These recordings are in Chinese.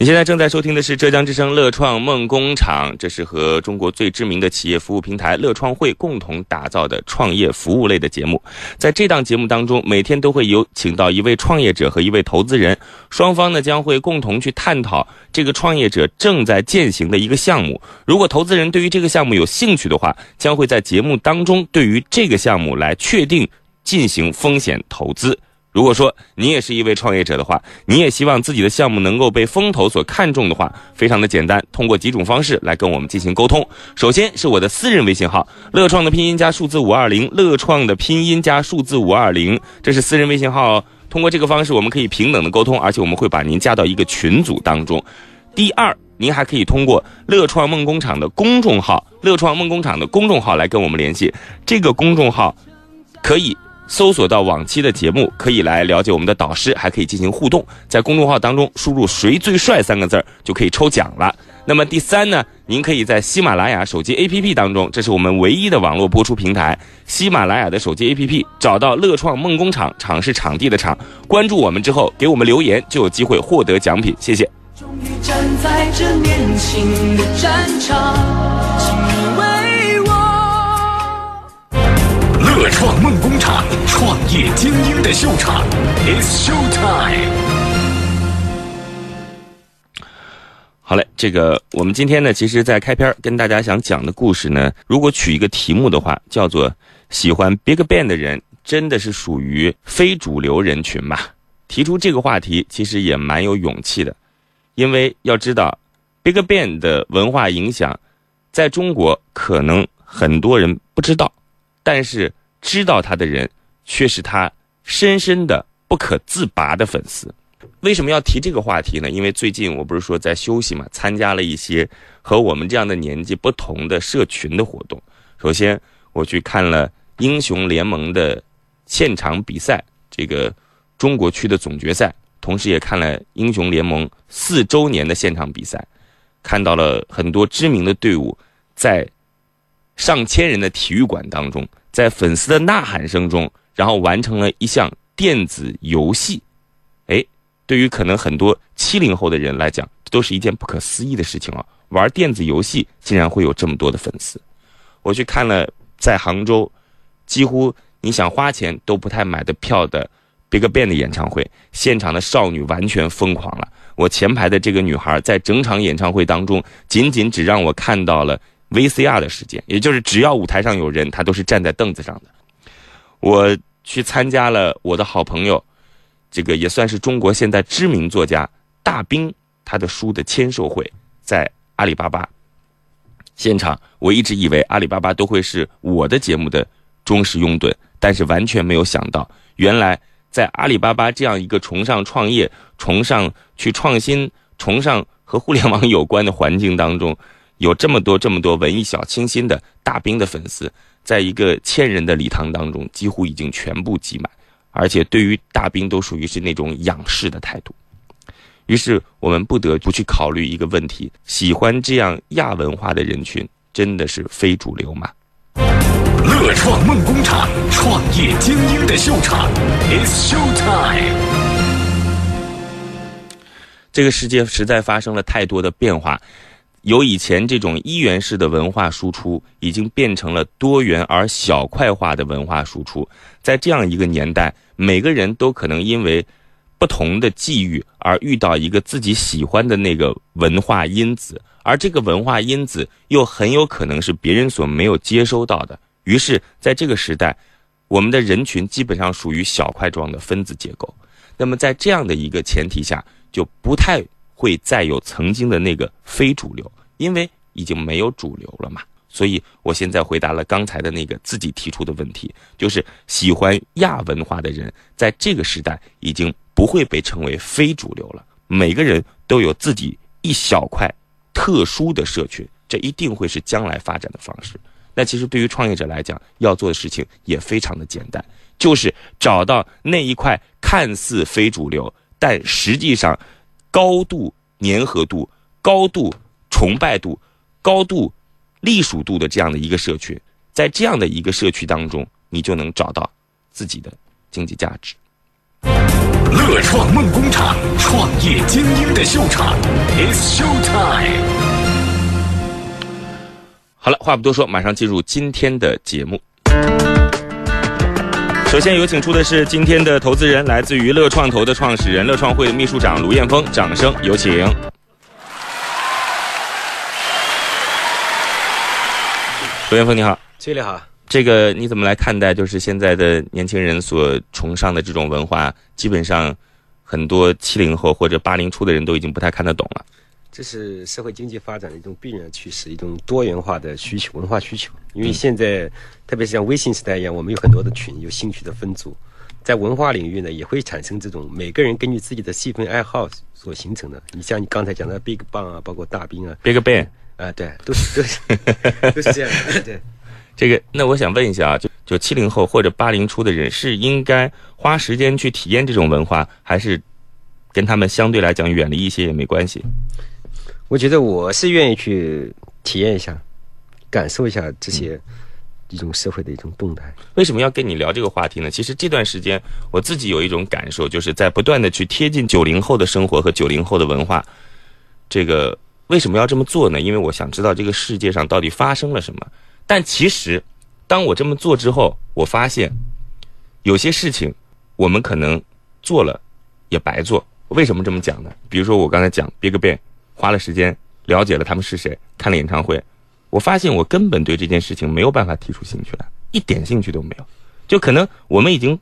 你现在正在收听的是浙江之声乐创梦工厂，这是和中国最知名的企业服务平台乐创会共同打造的创业服务类的节目。在这档节目当中，每天都会有请到一位创业者和一位投资人，双方呢将会共同去探讨这个创业者正在践行的一个项目。如果投资人对于这个项目有兴趣的话，将会在节目当中对于这个项目来确定进行风险投资。如果说你也是一位创业者的话，你也希望自己的项目能够被风投所看重的话，非常的简单，通过几种方式来跟我们进行沟通。首先是我的私人微信号，乐创的拼音加数字五二零，乐创的拼音加数字五二零，这是私人微信号。通过这个方式，我们可以平等的沟通，而且我们会把您加到一个群组当中。第二，您还可以通过乐创梦工厂的公众号，乐创梦工厂的公众号来跟我们联系。这个公众号可以。搜索到往期的节目，可以来了解我们的导师，还可以进行互动。在公众号当中输入“谁最帅”三个字儿，就可以抽奖了。那么第三呢，您可以在喜马拉雅手机 APP 当中，这是我们唯一的网络播出平台——喜马拉雅的手机 APP，找到“乐创梦工厂”，场是场地的场，关注我们之后，给我们留言，就有机会获得奖品。谢谢。终于站在这年轻的战场。乐创梦工厂，创业精英的秀场，It's Show Time。好嘞，这个我们今天呢，其实，在开篇跟大家想讲的故事呢，如果取一个题目的话，叫做“喜欢 Big Bang 的人真的是属于非主流人群吗？”提出这个话题，其实也蛮有勇气的，因为要知道，Big Bang 的文化影响，在中国可能很多人不知道，但是。知道他的人，却是他深深的不可自拔的粉丝。为什么要提这个话题呢？因为最近我不是说在休息嘛，参加了一些和我们这样的年纪不同的社群的活动。首先，我去看了英雄联盟的现场比赛，这个中国区的总决赛，同时也看了英雄联盟四周年的现场比赛，看到了很多知名的队伍在上千人的体育馆当中。在粉丝的呐喊声中，然后完成了一项电子游戏，哎，对于可能很多七零后的人来讲，都是一件不可思议的事情啊！玩电子游戏竟然会有这么多的粉丝。我去看了在杭州，几乎你想花钱都不太买的票的 BigBang 的演唱会，现场的少女完全疯狂了。我前排的这个女孩，在整场演唱会当中，仅仅只让我看到了。VCR 的时间，也就是只要舞台上有人，他都是站在凳子上的。我去参加了我的好朋友，这个也算是中国现在知名作家大兵他的书的签售会，在阿里巴巴现场。我一直以为阿里巴巴都会是我的节目的忠实拥趸，但是完全没有想到，原来在阿里巴巴这样一个崇尚创业、崇尚去创新、崇尚和互联网有关的环境当中。有这么多这么多文艺小清新的大兵的粉丝，在一个千人的礼堂当中，几乎已经全部挤满，而且对于大兵都属于是那种仰视的态度。于是我们不得不去考虑一个问题：喜欢这样亚文化的人群，真的是非主流吗？乐创梦工厂，创业精英的秀场，It's Show Time。这个世界实在发生了太多的变化。由以前这种一元式的文化输出，已经变成了多元而小块化的文化输出。在这样一个年代，每个人都可能因为不同的际遇而遇到一个自己喜欢的那个文化因子，而这个文化因子又很有可能是别人所没有接收到的。于是，在这个时代，我们的人群基本上属于小块状的分子结构。那么，在这样的一个前提下，就不太。会再有曾经的那个非主流，因为已经没有主流了嘛。所以我现在回答了刚才的那个自己提出的问题，就是喜欢亚文化的人，在这个时代已经不会被称为非主流了。每个人都有自己一小块特殊的社群，这一定会是将来发展的方式。那其实对于创业者来讲，要做的事情也非常的简单，就是找到那一块看似非主流，但实际上。高度粘合度、高度崇拜度、高度隶属度的这样的一个社区，在这样的一个社区当中，你就能找到自己的经济价值。乐创梦工厂，创业精英的秀场，It's Show Time。好了，话不多说，马上进入今天的节目。首先有请出的是今天的投资人，来自于乐创投的创始人、乐创会的秘书长卢彦峰，掌声有请。卢彦峰你好，崔丽好，这个你怎么来看待？就是现在的年轻人所崇尚的这种文化，基本上很多七零后或者八零初的人都已经不太看得懂了。这是社会经济发展的一种必然趋势，一种多元化的需求，文化需求。因为现在，特别是像微信时代一样，我们有很多的群，有兴趣的分组，在文化领域呢，也会产生这种每个人根据自己的细分爱好所形成的。你像你刚才讲的 Big Bang 啊，包括大兵啊，Big Bang，啊，对，都是都是都是这样的，对。这个，那我想问一下啊，就就七零后或者八零初的人，是应该花时间去体验这种文化，还是跟他们相对来讲远离一些也没关系？我觉得我是愿意去体验一下，感受一下这些一种社会的一种动态。为什么要跟你聊这个话题呢？其实这段时间我自己有一种感受，就是在不断的去贴近九零后的生活和九零后的文化。这个为什么要这么做呢？因为我想知道这个世界上到底发生了什么。但其实，当我这么做之后，我发现有些事情我们可能做了也白做。为什么这么讲呢？比如说我刚才讲 BigBang，花了时间了解了他们是谁，看了演唱会，我发现我根本对这件事情没有办法提出兴趣来，一点兴趣都没有。就可能我们已经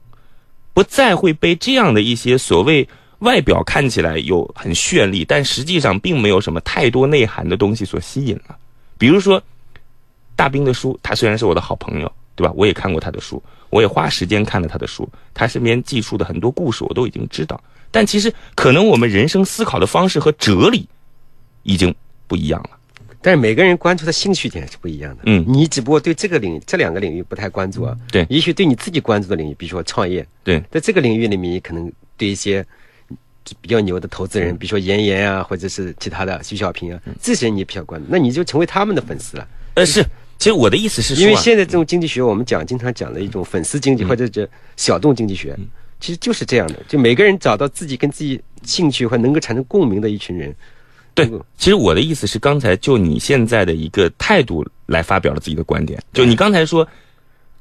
不再会被这样的一些所谓外表看起来有很绚丽，但实际上并没有什么太多内涵的东西所吸引了。比如说大兵的书，他虽然是我的好朋友，对吧？我也看过他的书，我也花时间看了他的书，他身边记述的很多故事我都已经知道。但其实可能我们人生思考的方式和哲理已经不一样了。但是每个人关注的兴趣点是不一样的。嗯你只不过对这个领、这两个领域不太关注啊。对也许对你自己关注的领域，比如说创业，对，在这个领域里面，你可能对一些比较牛的投资人，嗯比如说妍妍啊，或者是其他的徐小平啊，这些人你比较关注，那你就成为他们的粉丝了。呃，是，其实我的意思是说啊，因为现在这种经济学，我们讲经常讲的一种粉丝经济嗯或者是小众经济学，其实就是这样的，就每个人找到自己跟自己兴趣或能够产生共鸣的一群人。对，其实我的意思是，刚才就你现在的一个态度来发表了自己的观点。就你刚才说，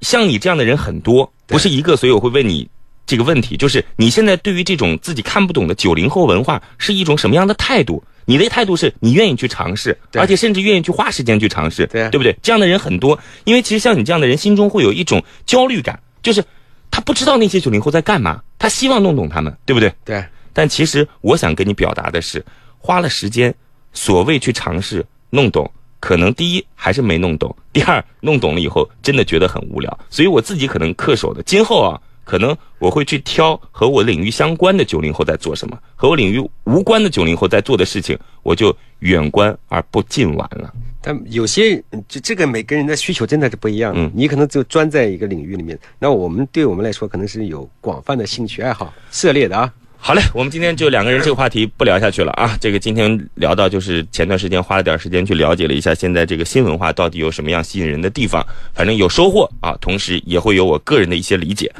像你这样的人很多，不是一个，所以我会问你这个问题，就是你现在对于这种自己看不懂的九零后文化是一种什么样的态度？你的态度是你愿意去尝试，而且甚至愿意去花时间去尝试，对不对？这样的人很多，因为其实像你这样的人，心中会有一种焦虑感，就是他不知道那些九零后在干嘛，他希望弄懂他们，对不对？对，但其实我想跟你表达的是，花了时间，所谓去尝试弄懂，可能第一还是没弄懂，第二弄懂了以后真的觉得很无聊，所以我自己可能恪守的，今后啊，可能我会去挑和我领域相关的九零后在做什么，和我领域无关的九零后在做的事情，我就远观而不近玩了。但有些就这个每个人的需求真的是不一样的。嗯你可能就专在一个领域里面，那我们对我们来说可能是有广泛的兴趣爱好涉猎的啊。好嘞，我们今天就两个人这个话题不聊下去了啊。这个今天聊到就是前段时间花了点时间去了解了一下现在这个新文化到底有什么样吸引人的地方，反正有收获啊，同时也会有我个人的一些理解。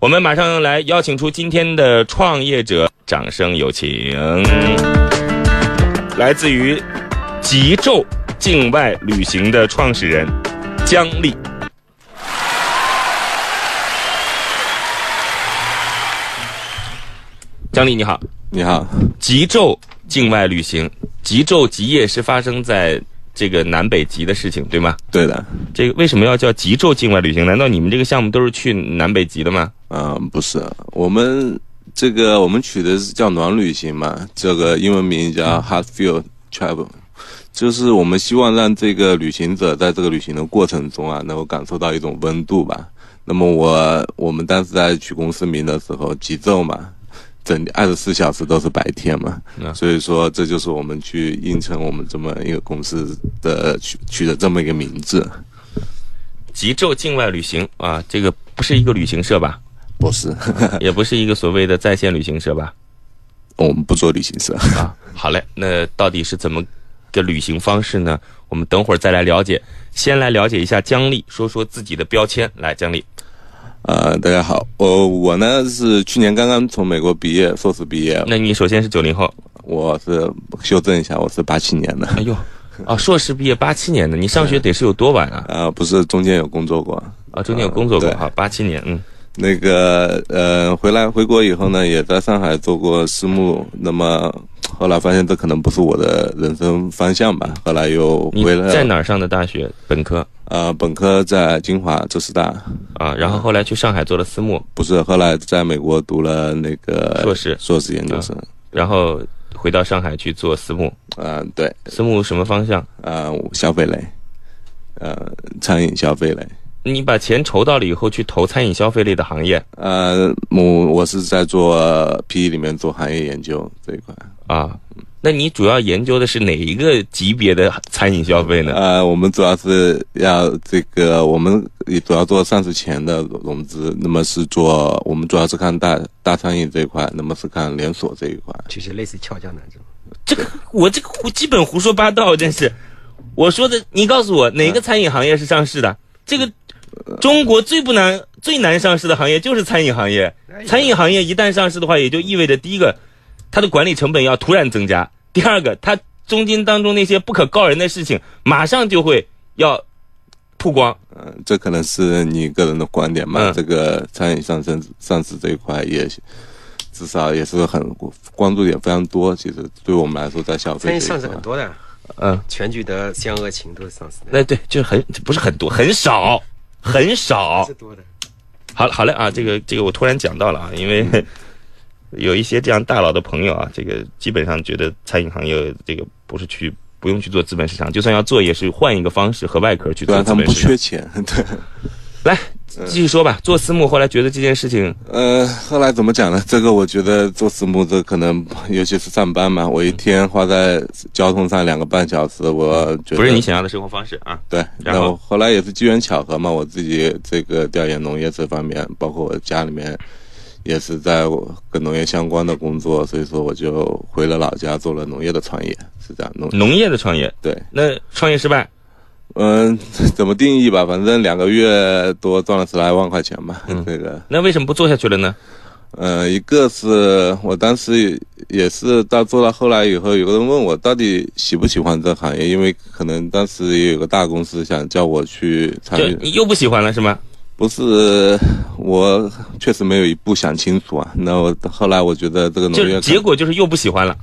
我们马上来邀请出今天的创业者，掌声有请，来自于极昼境外旅行的创始人姜丽。姜丽你好，你好，极昼境外旅行，极昼极夜是发生在这个南北极的事情，对吗？对的，这个为什么要叫极昼境外旅行？难道你们这个项目都是去南北极的吗？嗯、不是，我们这个我们取的是叫暖旅行嘛，这个英文名叫 Hot Field Travel，就是我们希望让这个旅行者在这个旅行的过程中啊，能够感受到一种温度吧。那么我我们当时在取公司名的时候，极昼嘛，整二十四小时都是白天嘛，嗯所以说这就是我们去应承我们这么一个公司的取取的这么一个名字。极昼境外旅行啊，这个不是一个旅行社吧？不是，也不是一个所谓的在线旅行社吧？我们不做旅行社。啊，好嘞，那到底是怎么个旅行方式呢？我们等会儿再来了解。先来了解一下姜丽，说说自己的标签。来，姜丽，呃，大家好，我我呢是去年刚刚从美国毕业，硕士毕业。那你首先是九零后，我是修正一下，我是八七年的。哎呦，啊，硕士毕业八七年的，你上学得是有多晚啊？啊，不是，中间有工作过。啊，中间有工作过对哈，八七年，嗯，那个呃，回来回国以后呢，也在上海做过私募，那么后来发现这可能不是我的人生方向吧，后来又你回来在哪儿上的大学？本科呃，本科在金华浙师大，啊，然后后来去上海做了私募，不是，后来在美国读了那个硕士硕士研究生。然后回到上海去做私募，嗯、对，私募什么方向？呃，消费类，呃，餐饮消费类。你把钱筹到了以后去投餐饮消费类的行业呃，我我是在做 PE 里面做行业研究这一块。啊？那你主要研究的是哪一个级别的餐饮消费呢？呃，我们主要是要这个，我们也主要做上市前的融资，那么是做我们主要是看大大餐饮这一块，那么是看连锁这一块。就是类似俏江南这种。这个我这个胡基本胡说八道，真是。我说的，你告诉我哪个餐饮行业是上市的？这个中国最不难、最难上市的行业就是餐饮行业。餐饮行业一旦上市的话，也就意味着第一个，它的管理成本要突然增加；第二个，它中间当中那些不可告人的事情，马上就会要曝光。嗯、这可能是你个人的观点嘛。嗯这个餐饮上升上市这一块也至少也是很关注点非常多。其实对我们来说，在消费餐饮上市很多的，嗯，全聚德、湘鄂情都是上市的，那对，就是很不是很多，很少，很少是。多的。好了好嘞啊，这个这个我突然讲到了啊，因为 有一些这样大佬的朋友啊，这个基本上觉得餐饮行业这个不是去不用去做资本市场，就算要做也是换一个方式和外壳去做虽然他们不资本市场。缺钱，对。来继续说吧，做私募后来觉得这件事情呃，后来怎么讲呢？这个我觉得做私募，这可能尤其是上班嘛，我一天花在交通上两个半小时，我觉得不是你想要的生活方式啊。对。然后后来也是机缘巧合嘛，我自己这个调研农业这方面，包括我家里面也是在跟农业相关的工作，所以说我就回了老家做了农业的创业，是这样。农农业的创业，对，那创业失败，嗯，怎么定义吧？反正两个月多赚了十来万块钱吧，这个。那为什么不做下去了呢？呃，一个是我当时也是到做到后来以后，有个人问我到底喜不喜欢这行业，因为可能当时也有个大公司想叫我去参就与，你又不喜欢了是吗？不是我确实没有一步想清楚啊。那我后来我觉得这个农业结果就是又不喜欢了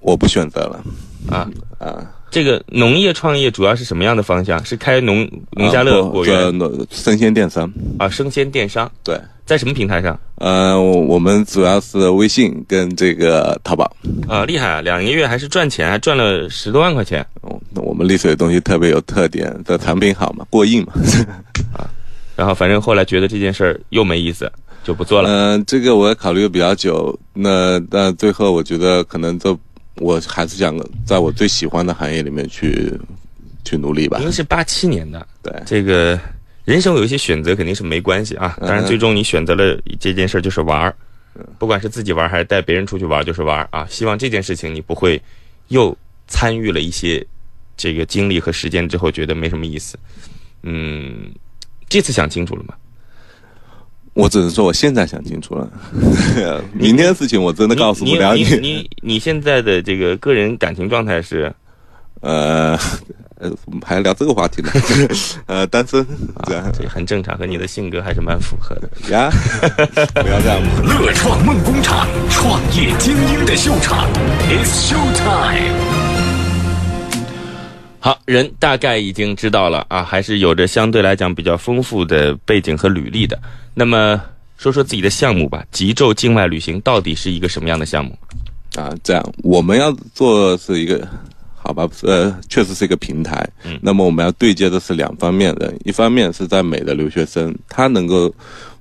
我不选择了啊。啊。这个农业创业主要是什么样的方向？是开农农家乐果园生鲜电商，啊，生鲜电商对，在什么平台上？呃，我我们主要是微信跟这个淘宝。啊，厉害啊！两个月还是赚钱，还赚了十多万块钱。哦，那我们丽水的东西特别有特点，这产品好嘛，过硬嘛。啊然后反正后来觉得这件事儿又没意思，就不做了。嗯、这个我也考虑的比较久，那但最后我觉得可能这我还是想在我最喜欢的行业里面去去努力吧您。是八七年的，对，这个人生有一些选择肯定是没关系啊。当然，嗯最终你选择了这件事就是玩儿，不管是自己玩还是带别人出去玩，就是玩啊。希望这件事情你不会又参与了一些这个精力和时间之后觉得没什么意思。嗯，这次想清楚了吗？我只能说我现在想清楚了，明天的事情我真的告诉不了你。你你你现在的这个个人感情状态是呃，呃，我们还聊这个话题呢？呃，单身，这啊，这很正常，和你的性格还是蛮符合的。呀，不要这样。乐创梦工厂，创业精英的秀场，It's show time。好人大概已经知道了啊，还是有着相对来讲比较丰富的背景和履历的。那么说说自己的项目吧，极昼境外旅行到底是一个什么样的项目？啊，这样我们要做是一个，好吧，呃，确实是一个平台。嗯那么我们要对接的是两方面的，一方面是在美的留学生，他能够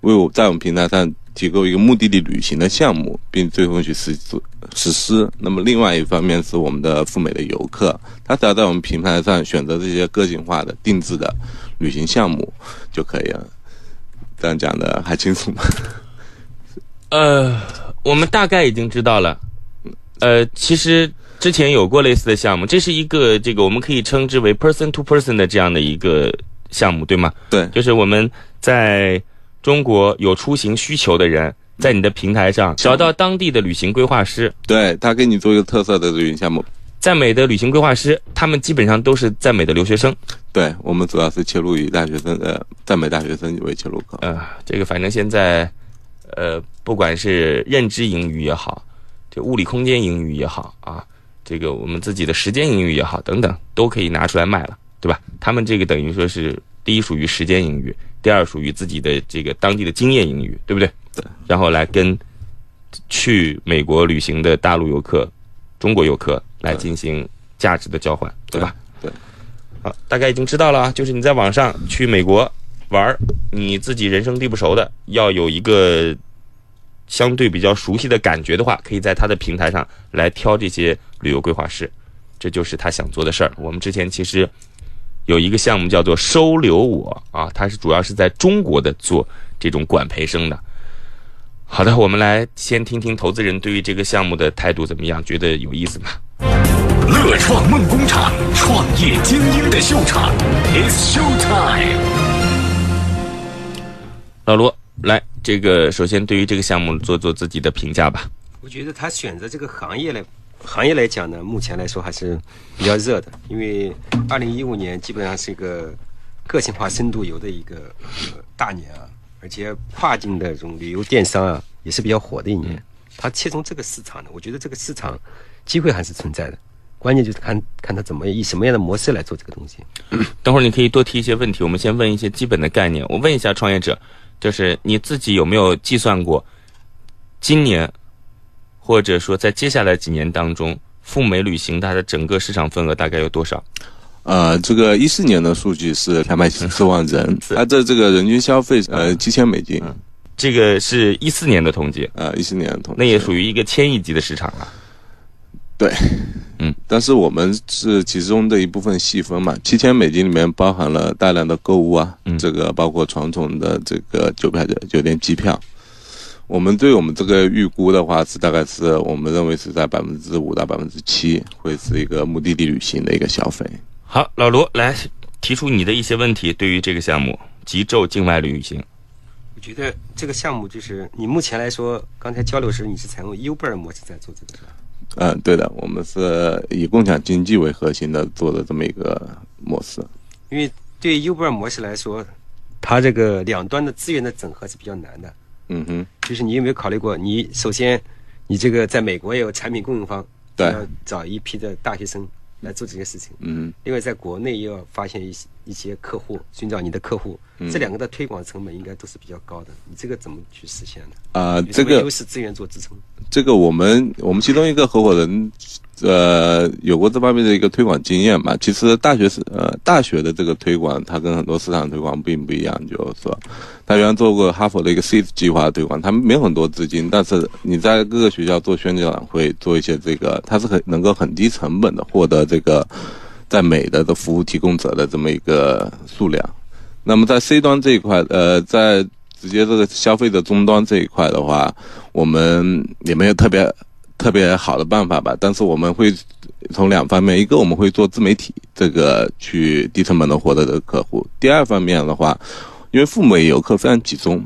为我在我们平台上提供一个目的地旅行的项目，并最后去实实施。那么另外一方面是我们的赴美的游客，他只要在我们平台上选择这些个性化的定制的旅行项目就可以了。这样讲的还清楚吗？呃，我们大概已经知道了。呃，其实之前有过类似的项目，这是一个这个我们可以称之为 person to person 的这样的一个项目，对吗？对，就是我们在中国有出行需求的人，在你的平台上找到当地的旅行规划师，对他给你做一个特色的旅行项目。在美的旅行规划师，他们基本上都是在美的留学生。对我们主要是切入以大学生呃，在美大学生为切入口。呃，这个反正现在，呃，不管是认知英语也好，这物理空间英语也好啊，这个我们自己的时间英语也好，等等，都可以拿出来卖了，对吧？他们这个等于说是第一属于时间英语，第二属于自己的这个当地的经验英语，对不对？对。然后来跟去美国旅行的大陆游客、中国游客来进行价值的交换，对吧？对。好，大概已经知道了啊，就是你在网上去美国玩，你自己人生地不熟的，要有一个相对比较熟悉的感觉的话，可以在他的平台上来挑这些旅游规划师，这就是他想做的事儿。我们之前其实有一个项目叫做“收留我”啊，它是主要是在中国的做这种管培生的。好的，我们来先听听投资人对于这个项目的态度怎么样，觉得有意思吗？乐创梦工厂，创业精英的秀场，It's Show Time。老罗，来，这个首先对于这个项目做做自己的评价吧。我觉得他选择这个行业来行业来讲呢，目前来说还是比较热的，因为二零一五年基本上是一个个性化深度游的一个呃大年啊，而且跨境的这种旅游电商啊也是比较火的一年。它切中这个市场呢，我觉得这个市场机会还是存在的，关键就是看看他怎么以什么样的模式来做这个东西。等会儿你可以多提一些问题，我们先问一些基本的概念。我问一下创业者，就是你自己有没有计算过，今年或者说在接下来几年当中，赴美旅行它的整个市场份额大概有多少？呃，这个一四年的数据是两百七十万人，它的这个人均消费呃七千美金，这个是一四年的统计，呃一四年的统计，那也属于一个千亿级的市场了。对，嗯，但是我们是其中的一部分细分嘛，七千美金里面包含了大量的购物啊，嗯。这个包括传统的这个酒票、酒店、机票。我们对我们这个预估的话是大概是我们认为是在百分之五到百分之七会是一个目的地旅行的一个消费。好，老罗来提出你的一些问题，对于这个项目极昼境外旅行。我觉得这个项目就是你目前来说，刚才交流时你是采用 Uber 模式在做这个是吧？嗯，对的，我们是以共享经济为核心的做的这么一个模式。因为对于 Uber 模式来说，它这个两端的资源的整合是比较难的。嗯哼，就是你有没有考虑过，你首先你这个在美国也有产品供应方，对要找一批的大学生来做这些事情。嗯另外，在国内又要发现一些一些客户，寻找你的客户，嗯这两个的推广成本应该都是比较高的。你这个怎么去实现的？啊、这个优势资源做支撑？这个我们我们其中一个合伙人，呃，有过这方面的一个推广经验嘛。其实大学是呃大学的这个推广，它跟很多市场推广并不一样，就是说，他原来做过哈佛的一个 C 计划推广，他们没有很多资金，但是你在各个学校做宣讲会，做一些这个，它是很能够很低成本的获得这个在美的的服务提供者的这么一个数量。那么在 C 端这一块，呃，在直接这个消费者终端这一块的话，我们也没有特别特别好的办法吧。但是我们会从两方面，一个我们会做自媒体，这个去低成本的获得这个客户；第二方面的话，因为父母游客非常集中，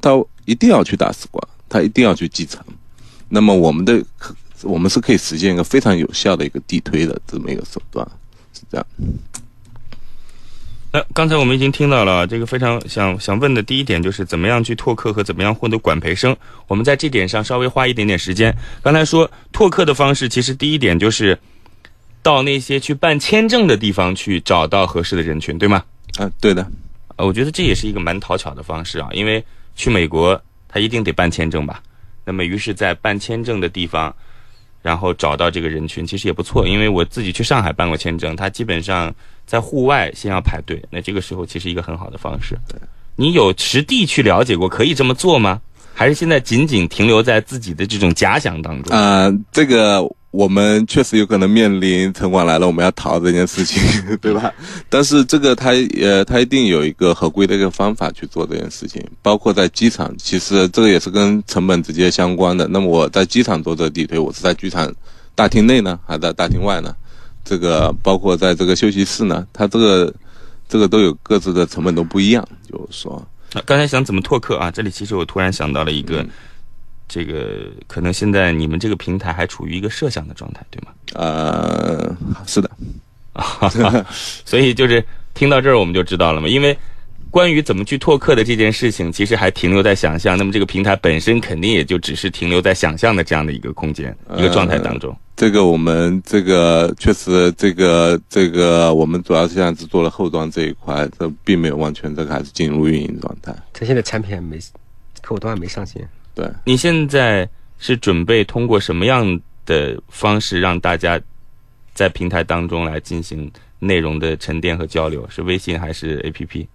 他一定要去大使馆，他一定要去继承。那么我们的我们是可以实现一个非常有效的一个地推的这么一个手段，是这样。那刚才我们已经听到了，这个非常想想问的第一点就是怎么样去拓客和怎么样获得管培生。我们在这点上稍微花一点点时间。刚才说拓客的方式，其实第一点就是到那些去办签证的地方去找到合适的人群，对吗？啊，对的，呃，我觉得这也是一个蛮讨巧的方式啊，因为去美国他一定得办签证吧。那么于是，在办签证的地方，然后找到这个人群，其实也不错。因为我自己去上海办过签证，他基本上在户外先要排队，那这个时候其实一个很好的方式。你有实地去了解过可以这么做吗？还是现在仅仅停留在自己的这种假想当中？呃、这个我们确实有可能面临城管来了，我们要逃这件事情，对吧？但是这个它呃，它一定有一个合规的一个方法去做这件事情，包括在机场，其实这个也是跟成本直接相关的。那么我在机场做这个地推，我是在机场大厅内呢，还是在大厅外呢？这个包括在这个休息室呢，它这个这个都有各自的成本都不一样，就是说。啊刚才想怎么拓客啊？这里其实我突然想到了一个，这个可能现在你们这个平台还处于一个设想的状态，对吗？呃，是的，所以就是听到这儿我们就知道了嘛，因为关于怎么去拓客的这件事情，其实还停留在想象。那么这个平台本身肯定也就只是停留在想象的这样的一个空间、一个状态当中。这个我们这个确实，这个这个我们主要是现在只做了后端这一块，这并没有完全这个还是进入运营状态。它现在产品还没，客户端还没上线。对，你现在是准备通过什么样的方式让大家在平台当中来进行内容的沉淀和交流？是微信还是 APP？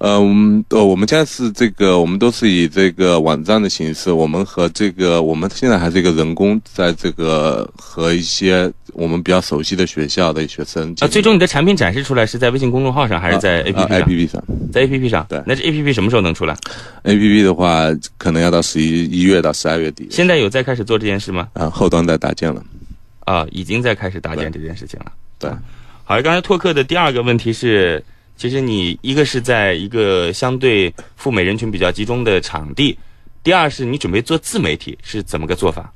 呃，我们呃，我们现在是这个，我们都是以这个网站的形式，我们和这个，我们现在还是一个人工，在这个和一些我们比较熟悉的学校的学生啊，最终你的产品展示出来是在微信公众号上，还是在 APP 上、啊 APP 上，在 APP 上。对那这 APP 什么时候能出来？APP 的话，可能要到十一一月到十二月底。现在有在开始做这件事吗？啊，后端在搭建了。啊，已经在开始搭建这件事情了。对，好，刚才拓客的第二个问题是，其实你一个是在一个相对赴美人群比较集中的场地，第二是你准备做自媒体，是怎么个做法？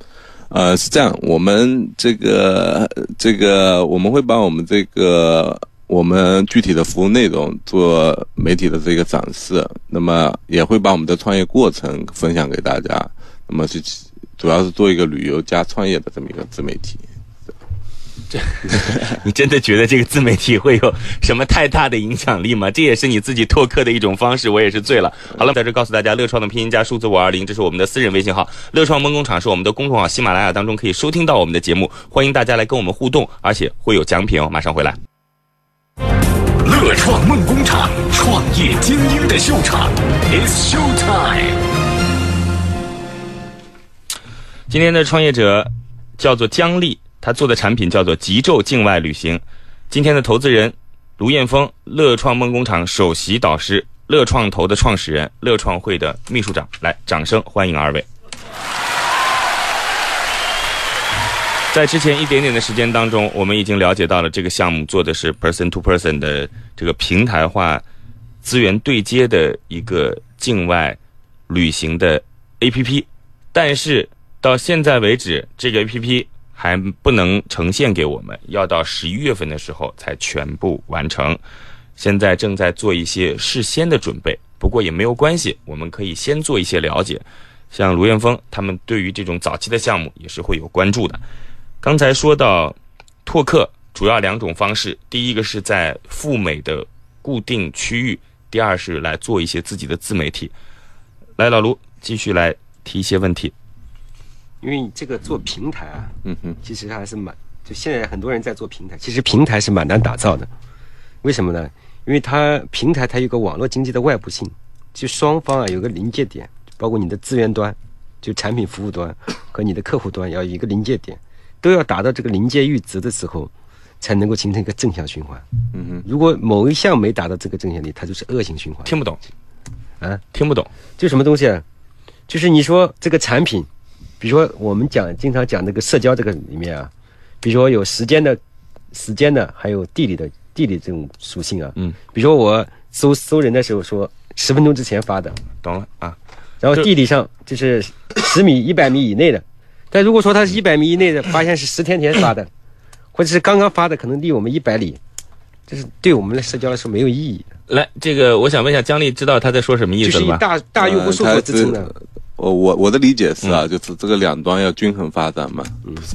呃，是这样，我们这个这个我们会把我们这个我们具体的服务内容做媒体的这个展示，那么也会把我们的创业过程分享给大家，那么是主要是做一个旅游加创业的这么一个自媒体。你真的觉得这个自媒体会有什么太大的影响力吗？这也是你自己拓客的一种方式，我也是醉了。好了，在这告诉大家，乐创的拼音加数字五二零，这是我们的私人微信号。乐创梦工厂是我们的公众号，喜马拉雅当中可以收听到我们的节目，欢迎大家来跟我们互动，而且会有奖品哦。马上回来。乐创梦工厂，创业精英的秀场，It's Show Time。今天的创业者叫做姜丽，他做的产品叫做极昼境外旅行。今天的投资人卢彦峰，乐创梦工厂首席导师，乐创投的创始人，乐创会的秘书长。来，掌声欢迎二位。在之前一点点的时间当中，我们已经了解到了这个项目做的是 person to person 的这个平台化资源对接的一个境外旅行的 APP，但是到现在为止，这个 APP 还不能呈现给我们，要到十一月份的时候才全部完成。现在正在做一些事先的准备，不过也没有关系，我们可以先做一些了解。像卢彦峰他们对于这种早期的项目也是会有关注的。刚才说到拓客主要两种方式，第一个是在赴美的固定区域，第二是来做一些自己的自媒体。来，老卢继续来提一些问题。因为这个做平台啊，嗯哼，其实还是蛮，就现在很多人在做平台，其实平台是蛮难打造的。为什么呢？因为它平台它有个网络经济的外部性，就双方啊有个临界点，包括你的资源端，就产品服务端和你的客户端要有一个临界点，都要达到这个临界阈值的时候，才能够形成一个正向循环。嗯哼，如果某一项没达到这个正向力，它就是恶性循环。听不懂，啊，听不懂。就什么东西啊？就是你说这个产品，比如说我们讲经常讲这个社交这个里面啊，比如说有时间的、时间的，还有地理的地理这种属性啊。嗯，比如说我搜搜人的时候说十分钟之前发的，懂了啊？然后地理上就是十米、一百米以内的。但如果说它是一百米以内的，发现是十天前发的，或者是刚刚发的，可能离我们一百里，这是对我们的社交来说没有意义，来，这个我想问一下，姜丽知道他在说什么意就是以思了吧？大大用户数呃它为支撑的。我我我的理解是啊，就是这个两端要均衡发展嘛，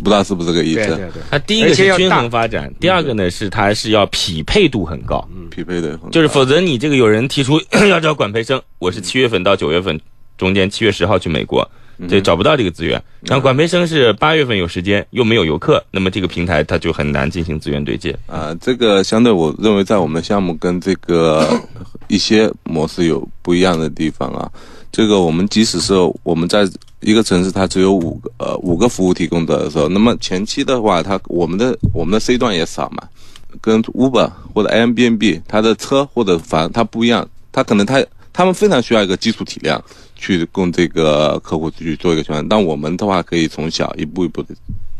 不知道是不是这个意思？对对对。它第一个是均衡发展，第二个呢是它是要匹配度很高，匹配的很就是否则你这个有人提出 要找管培生，我是七月份到九月份中间，七月十号去美国，这找不到这个资源。然后管培生是八月份有时间，又没有游客，那么这个平台它就很难进行资源对接。啊，这个相对我认为在我们的项目跟这个 一些模式有不一样的地方啊。这个我们即使是我们在一个城市它只有五个呃五个服务提供者的时候，那么前期的话，它我们的我们的 C 段也少嘛，跟 Uber 或者 Airbnb 它的车或者房它不一样，它可能它他们非常需要一个基础体量去供这个客户去做一个宣传，但我们的话可以从小一步一步的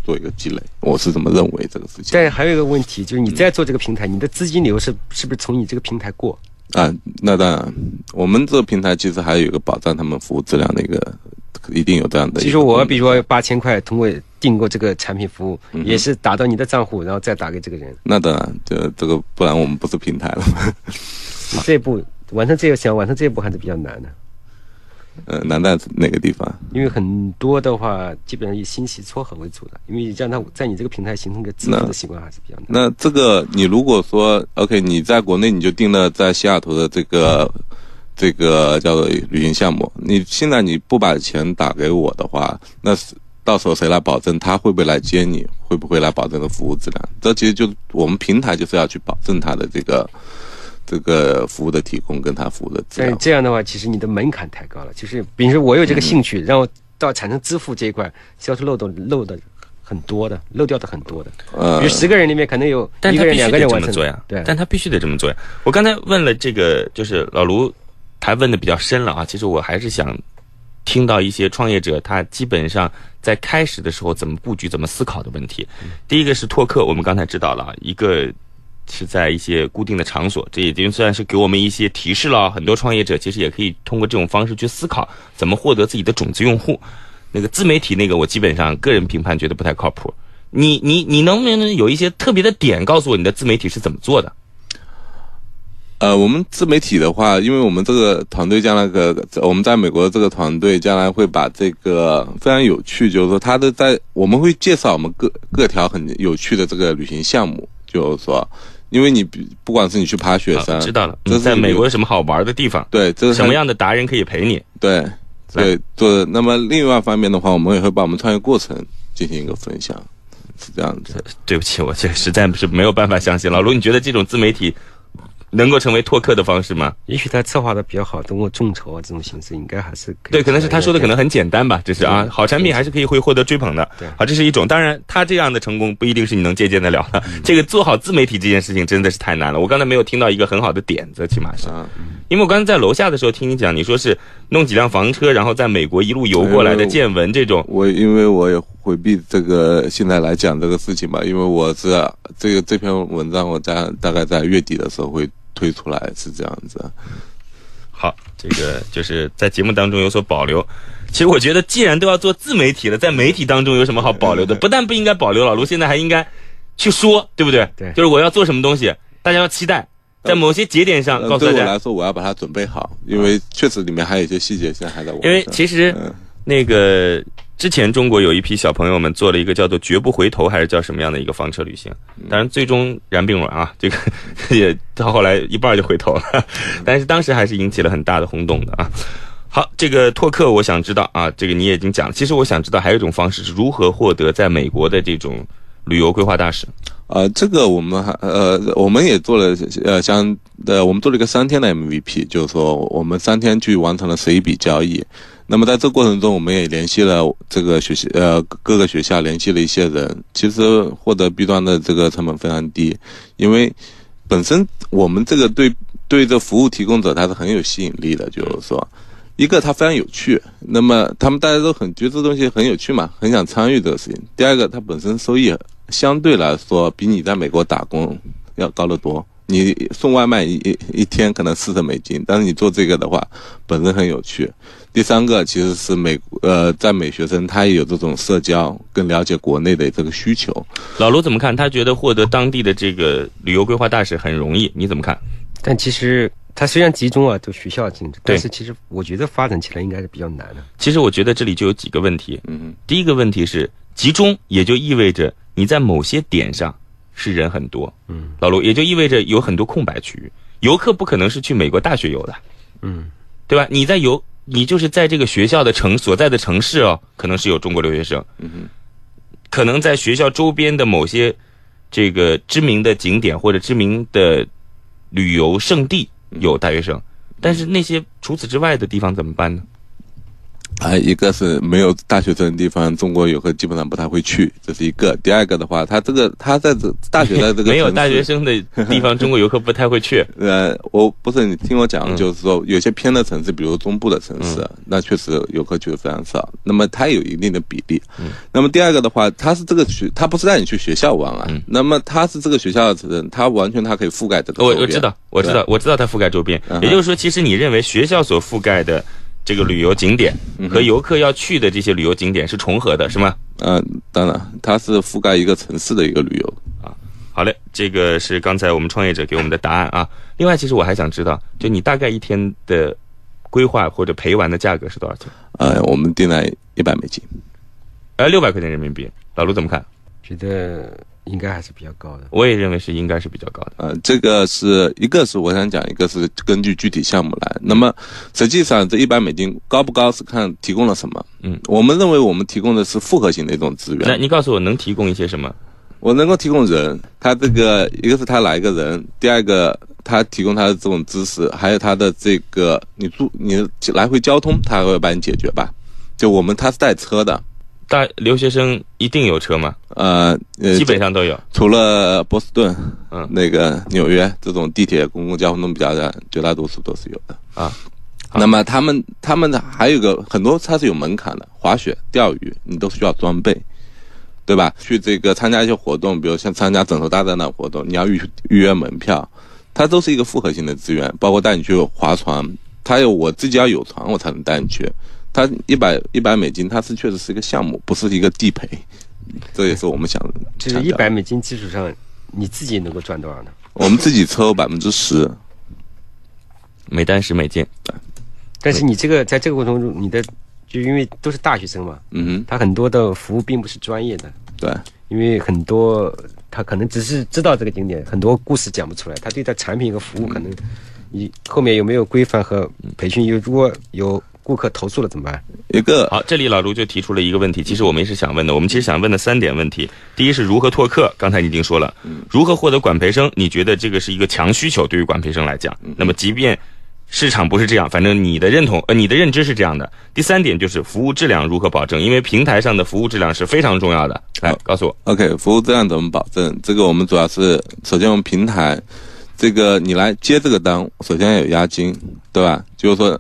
做一个积累，我是这么认为这个事情。但还有一个问题，就是你在做这个平台，你的资金流是是不是从你这个平台过？啊，那当然，我们这个平台其实还有一个保障他们服务质量的一个，一定有这样的。其实我比如说八千块通过订购这个产品服务，也是打到你的账户，然后再打给这个人。那当然，这这个不然我们不是平台了嘛。这一步完成这个想完成这一步还是比较难的，呃，难在哪个地方？因为很多的话基本上以信息撮合为主的，因为让他在你这个平台形成一个支付的习惯还是比较难。那这个你如果说 OK，你在国内你就定了在西雅图的这个这个叫做旅行项目，你现在你不把钱打给我的话，那是到时候谁来保证他会不会来接你，会不会来保证的服务质量？这其实就我们平台就是要去保证它的这个这个服务的提供跟他服务的质但。这样的话，其实你的门槛太高了。就是比如说我有这个兴趣，然后到产生支付这一块，销售漏洞漏的很多的，漏掉的很多的。呃比如十个人里面可能有但他一个人、必须得这两个人完成么做呀，对，但他必须得这么做呀。我刚才问了这个，就是老卢，他问的比较深了啊。其实我还是想听到一些创业者他基本上在开始的时候怎么布局、怎么思考的问题。第一个是拓客，我们刚才知道了啊，一个是在一些固定的场所，这已经算是给我们一些提示了。很多创业者其实也可以通过这种方式去思考怎么获得自己的种子用户。那个自媒体那个，我基本上个人评判觉得不太靠谱。你你你能不能有一些特别的点告诉我你的自媒体是怎么做的？呃，我们自媒体的话，因为我们这个团队将来个我们在美国的这个团队将来会把这个非常有趣，就是说它的在我们会介绍我们各各条很有趣的这个旅行项目，就是说，因为你比不管是你去爬雪好山，知道了。这是在美国有什么好玩的地方？对，这是什么样的达人可以陪你？对对对。那么另外一方面的话，我们也会把我们创业过程进行一个分享，是这样子。对不起，我这实在是没有办法相信。老卢，你觉得这种自媒体能够成为拓客的方式吗？也许他策划的比较好，通过众筹啊这种形式，应该还是可以对，可能是他说的可能很很简单吧，就是啊，好产品还是可以会获得追捧的。对好，这是一种。当然，他这样的成功不一定是你能借鉴得了的。这个做好自媒体这件事情真的是太难了。我刚才没有听到一个很好的点子，起码是。啊，因为我刚才在楼下的时候听你讲，你说是弄几辆房车，然后在美国一路游过来的见闻这种。我因为我也回避这个现在来讲这个事情吧，因为我是这个这篇文章我在大概在月底的时候会推出来，是这样子。好，这个就是在节目当中有所保留。其实我觉得，既然都要做自媒体了，在媒体当中有什么好保留的？不但不应该保留，老卢现在还应该去说，对不对？对就是我要做什么东西，大家要期待，在某些节点上呃告诉大家对我来。说，我要把它准备好，因为确实里面还有一些细节现在还在我。因为其实嗯那个之前中国有一批小朋友们做了一个叫做“绝不回头”还是叫什么样的一个房车旅行，当然最终燃并卵啊，这个也到后来一半就回头了，但是当时还是引起了很大的轰动的啊。好，这个拓客我想知道啊，这个你也已经讲了。其实我想知道还有一种方式是如何获得在美国的这种旅游规划大使。呃，这个我们还呃，我们也做了呃像呃，我们做了一个三天的 MVP，就是说我们三天去完成了十一笔交易。那么在这过程中，我们也联系了这个学校呃各个学校，联系了一些人。其实获得 B 端的这个成本非常低，因为本身我们这个对对这服务提供者他是很有吸引力的，就是说。一个它非常有趣，那么他们大家都很觉得这东西很有趣嘛，很想参与这个事情。第二个，它本身收益相对来说比你在美国打工要高得多。你送外卖一一一天可能四十美金，但是你做这个的话，本身很有趣。第三个其实是美呃，在美学生他也有这种社交，更了解国内的这个需求。老罗怎么看？他觉得获得当地的这个旅游规划大使很容易，你怎么看？但其实他虽然集中啊，就学校竞争，但是其实我觉得发展起来应该是比较难的。其实我觉得这里就有几个问题。嗯第一个问题是集中，也就意味着你在某些点上是人很多，嗯，老卢，也就意味着有很多空白区域。游客不可能是去美国大学游的，嗯，对吧？你在游，你就是在这个学校的城所在的城市哦，可能是有中国留学生，嗯哼，可能在学校周边的某些这个知名的景点或者知名的旅游胜地有大学生，但是那些除此之外的地方怎么办呢？啊，一个是没有大学生的地方，中国游客基本上不太会去，这是一个。第二个的话，他这个他在这大学在这个 没有大学生的地方，中国游客不太会去。呃，我不是你听我讲，嗯就是说有些偏的城市，比如中部的城市，那确实游客去的非常少。那么它有一定的比例。嗯那么第二个的话，它是这个学，他不是带你去学校玩啊。嗯那么他是这个学校的人，他完全它可以覆盖这个我我知道，我知道，我知道它覆盖周边。嗯也就是说，其实你认为学校所覆盖的这个旅游景点嗯和游客要去的这些旅游景点是重合的，是吗？嗯、当然，它是覆盖一个城市的一个旅游啊。好嘞，这个是刚才我们创业者给我们的答案啊。另外，其实我还想知道，就你大概一天的规划或者陪玩的价格是多少钱？呃，我们定在一百美金。呃，六百块钱人民币。老卢怎么看？觉得应该还是比较高的。我也认为是应该是比较高的。呃，这个是一个是我想讲，一个是根据具体项目来。那么实际上这一百美金高不高是看提供了什么。嗯，我们认为我们提供的是复合型的一种资源。那你告诉我能提供一些什么？我能够提供人，他这个一个是他来一个人，第二个他提供他的这种知识，还有他的这个你住你来回交通，他会帮你解决吧。就我们他是带车的，大留学生一定有车吗？呃呃，基本上都有。除了波士顿，嗯那个纽约这种地铁公共交通比较的，绝大多数都是有的啊。那么他们他们的还有个很多它是有门槛的，滑雪、钓鱼你都需要装备，对吧？去这个参加一些活动，比如像参加枕头大战的活动，你要预预约门票，它都是一个复合性的资源，包括带你去划船，它有我自己要有船我才能带你去。它一百一百美金，它是确实是一个项目，不是一个地陪，这也是我们想就是一百美金基础上，你自己能够赚多少呢？我们自己抽百分之十，每单十美金。但是你这个在这个过程中，你的就因为都是大学生嘛，嗯哼，他很多的服务并不是专业的，对，因为很多他可能只是知道这个景点，很多故事讲不出来，他对他产品和服务可能你后面有没有规范和培训？有如果有顾客投诉了怎么办？一个好，这里老卢就提出了一个问题，其实我们也是想问的。我们其实想问的三点问题，第一是如何拓客，刚才你已经说了，如何获得管培生？你觉得这个是一个强需求，对于管培生来讲。那么，即便市场不是这样，反正你的认同，呃，你的认知是这样的。第三点就是服务质量如何保证，因为平台上的服务质量是非常重要的。来，告诉我，OK，服务质量怎么保证？这个我们主要是首先我们平台，这个你来接这个单，首先要有押金，对吧？就是说，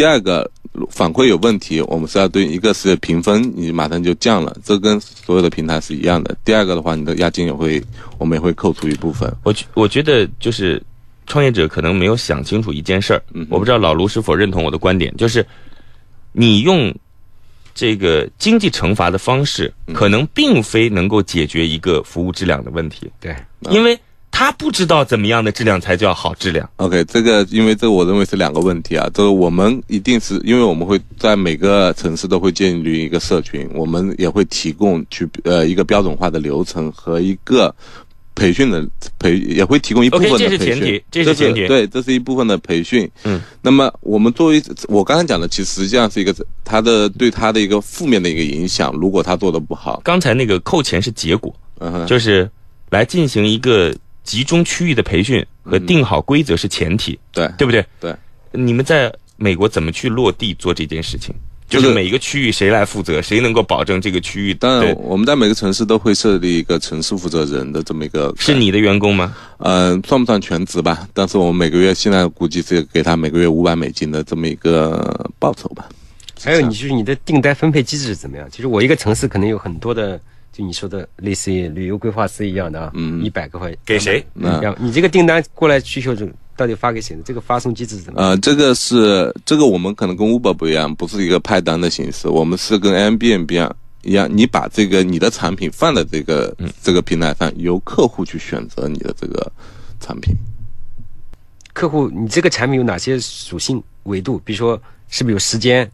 第二个反馈有问题，我们是要对一个是评分，你马上就降了，这跟所有的平台是一样的。第二个的话，你的押金也会，我们也会扣除一部分。我觉我觉得就是创业者可能没有想清楚一件事儿，嗯我不知道老卢是否认同我的观点，就是你用这个经济惩罚的方式，嗯可能并非能够解决一个服务质量的问题，对，因为他不知道怎么样的质量才叫好质量。OK，这个因为这我认为是两个问题啊，这个我们一定是因为我们会在每个城市都会建立一个社群，我们也会提供去呃一个标准化的流程和一个培训的培，也会提供一部分的 OK，培训。这是前提这是前提对，这是一部分的培训。嗯，那么我们作为我刚才讲的，其实实际上是一个他的对他的一个负面的一个影响，如果他做的不好，刚才那个扣钱是结果，嗯哼，就是来进行一个集中区域的培训和定好规则是前提，对对不对？对。你们在美国怎么去落地做这件事情？就是每一个区域谁来负责，谁能够保证这个区域？当然，我们在每个城市都会设立一个城市负责人的这么一个是你的员工吗？嗯，算不算全职吧？但是我们每个月现在估计是给他每个月五百美金的这么一个报酬吧。还有你就是你的订单分配机制是怎么样？其实我一个城市可能有很多的，就你说的类似于旅游规划师一样的啊，嗯一百个块给谁？嗯你这个订单过来需求就到底发给谁呢？这个发送机制是怎么？呃，这个是这个我们可能跟 Uber 不一样，不是一个派单的形式，我们是跟 Airbnb 一样一样，你把这个你的产品放在这个、这个平台上，由客户去选择你的这个产品。客户，你这个产品有哪些属性维度？比如说是不是有时间、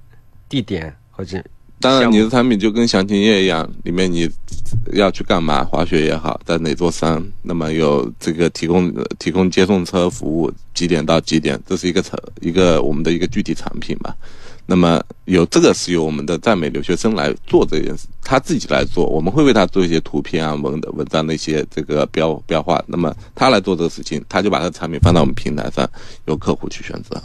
地点或者当然，你的产品就跟详情页一样，里面你要去干嘛，滑雪也好，在哪座山，那么有这个提供提供接送车服务，几点到几点，这是一个产一个我们的一个具体产品吧。那么有这个是由我们的在美留学生来做这件事，他自己来做，我们会为他做一些图片啊、文的文章的一些这个标标化。那么他来做这个事情，他就把他的产品放到我们平台上，由客户去选择。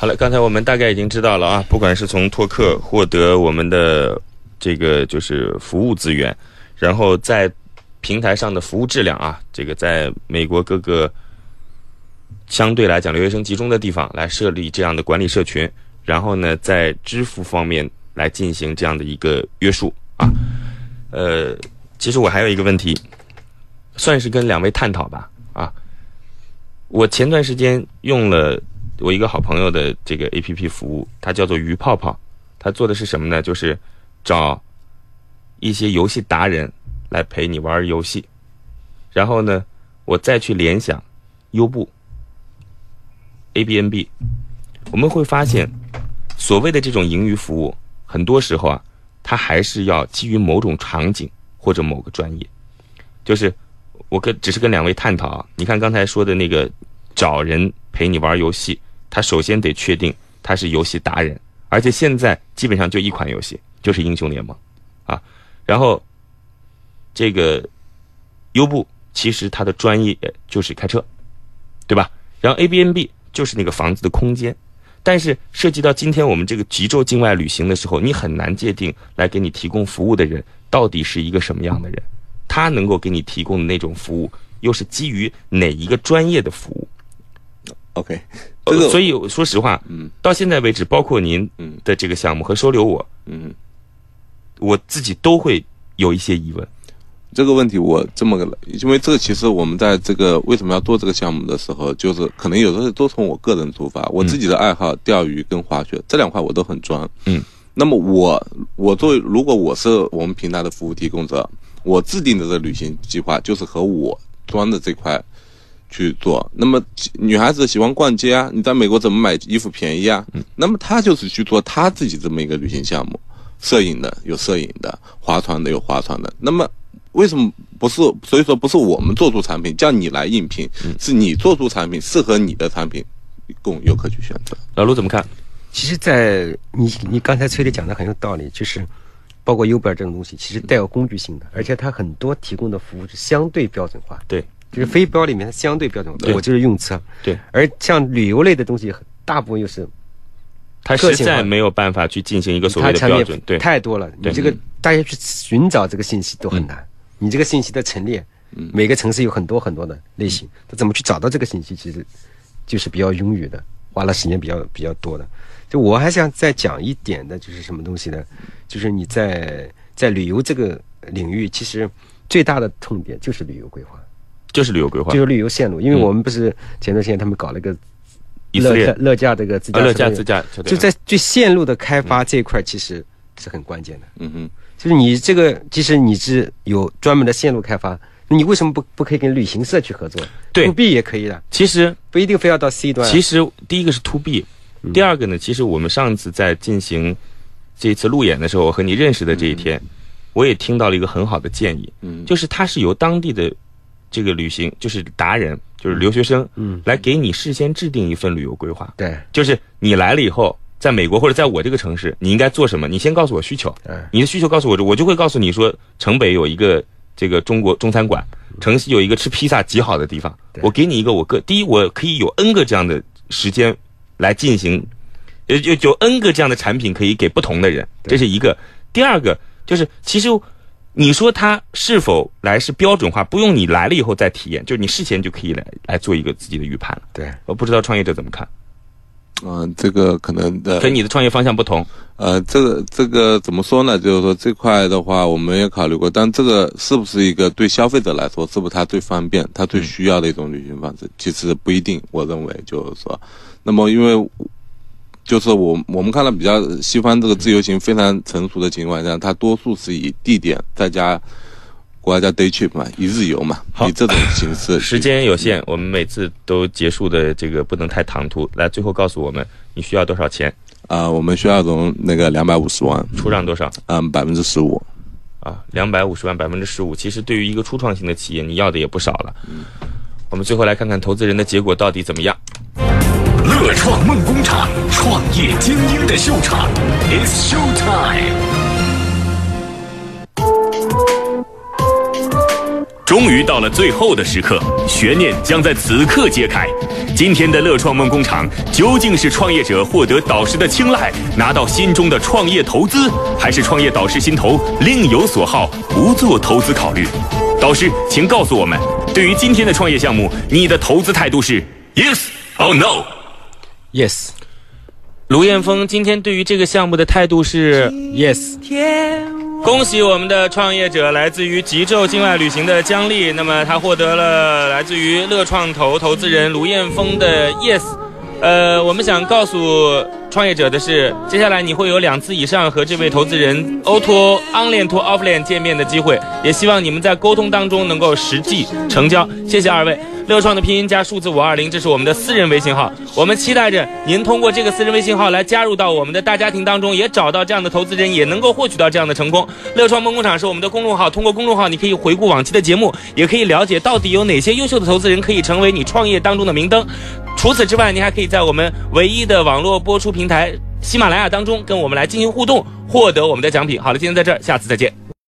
好了，刚才我们大概已经知道了啊，不管是从拓客获得我们的这个就是服务资源，然后在平台上的服务质量啊，这个在美国各个相对来讲留学生集中的地方来设立这样的管理社群，然后呢，在支付方面来进行这样的一个约束啊。呃，其实我还有一个问题，算是跟两位探讨吧啊。我前段时间用了我一个好朋友的这个 A P P 服务，它叫做鱼泡泡，它做的是什么呢？就是找一些游戏达人来陪你玩游戏，然后呢，我再去联想优步、A B N B，我们会发现，所谓的这种盈余服务，很多时候啊，它还是要基于某种场景或者某个专业，就是我跟只是跟两位探讨啊，你看刚才说的那个找人陪你玩游戏，他首先得确定他是游戏达人，而且现在基本上就一款游戏，就是英雄联盟，啊，然后这个优步其实它的专业就是开车，对吧？然后 A B N B 就是那个房子的空间，但是涉及到今天我们这个极昼境外旅行的时候，你很难界定来给你提供服务的人到底是一个什么样的人，他能够给你提供的那种服务又是基于哪一个专业的服务？OK，这个呃所以说实话，嗯。到现在为止，包括您嗯。的这个项目和收留我，嗯，我自己都会有一些疑问。这个问题我这么个，因为这个其实我们在这个为什么要做这个项目的时候，就是可能有时候都从我个人出发，我自己的爱好钓鱼跟滑雪这两块我都很专。嗯，那么我我作为如果我是我们平台的服务提供者，我制定的这个旅行计划就是和我专的这块去做。那么女孩子喜欢逛街啊，你在美国怎么买衣服便宜啊？那么她就是去做她自己这么一个旅行项目，摄影的有摄影的，划船的有划船的。那么为什么不是？所以说不是我们做出产品叫你来应聘，是你做出产品适合你的产品，供游客去选择。老卢怎么看？其实，在你你刚才崔丽讲的很有道理，就是包括 Uber 这种东西，其实带有工具性的，而且它很多提供的服务是相对标准化，对就是非标里面它相对标准化。我就是用车，对，而像旅游类的东西，大部分又是它实个性化。在没有办法去进行一个所谓的标准，对，太多了，你这个大家去寻找这个信息都很难。你这个信息的陈列，每个城市有很多很多的类型，它怎么去找到这个信息，其实就是比较庸愚的，花了时间比较比较多的。就我还想再讲一点的，就是什么东西呢？就是你在在旅游这个领域，其实最大的痛点就是旅游规划，就是旅游规划就。是旅游线路。因为嗯我们不是前段时间他们搞了个乐驾乐驾这个自啊，驾乐驾自驾就在对线路的开发这一块，其实是很关键的。嗯哼，就是你这个，即使你是有专门的线路开发，那你为什么不不可以跟旅行社去合作？对，to B 也可以的，其实不一定非要到 C 端啊。其实第一个是 to B，第嗯二个呢，其实我们上次在进行这次路演的时候，我和你认识的这一天，我也听到了一个很好的建议，嗯就是它是由当地的这个旅行就是达人，就是留学生，嗯来给你事先制定一份旅游规划，对，就是你来了以后。在美国或者在我这个城市，你应该做什么？你先告诉我需求，嗯你的需求告诉我，我就会告诉你说，城北有一个这个中国中餐馆，城西有一个吃披萨极好的地方。对我给你一个我个第一，我可以有 N 个这样的时间来进行，呃，有有 N 个这样的产品可以给不同的人，这是一个。第二个就是，其实你说它是否来是标准化，不用你来了以后再体验，就是你事前就可以来来做一个自己的预判了。对，我不知道创业者怎么看，嗯、这个可能的跟你的创业方向不同。呃，这个这个怎么说呢？就是说这块的话，我们也考虑过，但这个是不是一个对消费者来说，是不是他最方便、他最需要的一种旅行方式？其实不一定。我认为就是说，那么因为就是我我们看到比较西方这个自由行非常成熟的情况下，它多数是以地点再加国外叫 day trip 嘛，一日游嘛，以这种形式。时间有限，我们每次都结束的这个不能太唐突。来，最后告诉我们你需要多少钱，啊、我们需要从那个两百五十万，出让多少嗯，百分之十五。啊？两百五十万，百分之十五。其实对于一个初创型的企业，你要的也不少了。我们最后来看看投资人的结果到底怎么样。乐创梦工厂，创业精英的秀场，It's Show Time。终于到了最后的时刻，悬念将在此刻揭开。今天的乐创梦工厂究竟是创业者获得导师的青睐，拿到心中的创业投资，还是创业导师心头另有所好，不做投资考虑？导师，请告诉我们，对于今天的创业项目，你的投资态度是 yes or no？Yes 卢彦峰今天对于这个项目的态度是 Yes，恭喜我们的创业者，来自于极昼境外旅行的姜丽，那么他获得了来自于乐创投投资人卢彦峰的 yes。呃，我们想告诉创业者的是，接下来你会有两次以上和这位投资人 O to online to offline 见面的机会，也希望你们在沟通当中能够实际成交。谢谢二位。乐创的拼音加数字五二零，这是我们的私人微信号。我们期待着您通过这个私人微信号来加入到我们的大家庭当中，也找到这样的投资人，也能够获取到这样的成功。乐创梦工厂是我们的公众号，通过公众号你可以回顾往期的节目，也可以了解到底有哪些优秀的投资人可以成为你创业当中的明灯。除此之外，你还可以在我们唯一的网络播出平台喜马拉雅当中跟我们来进行互动，获得我们的奖品。好了，今天在这儿，下次再见。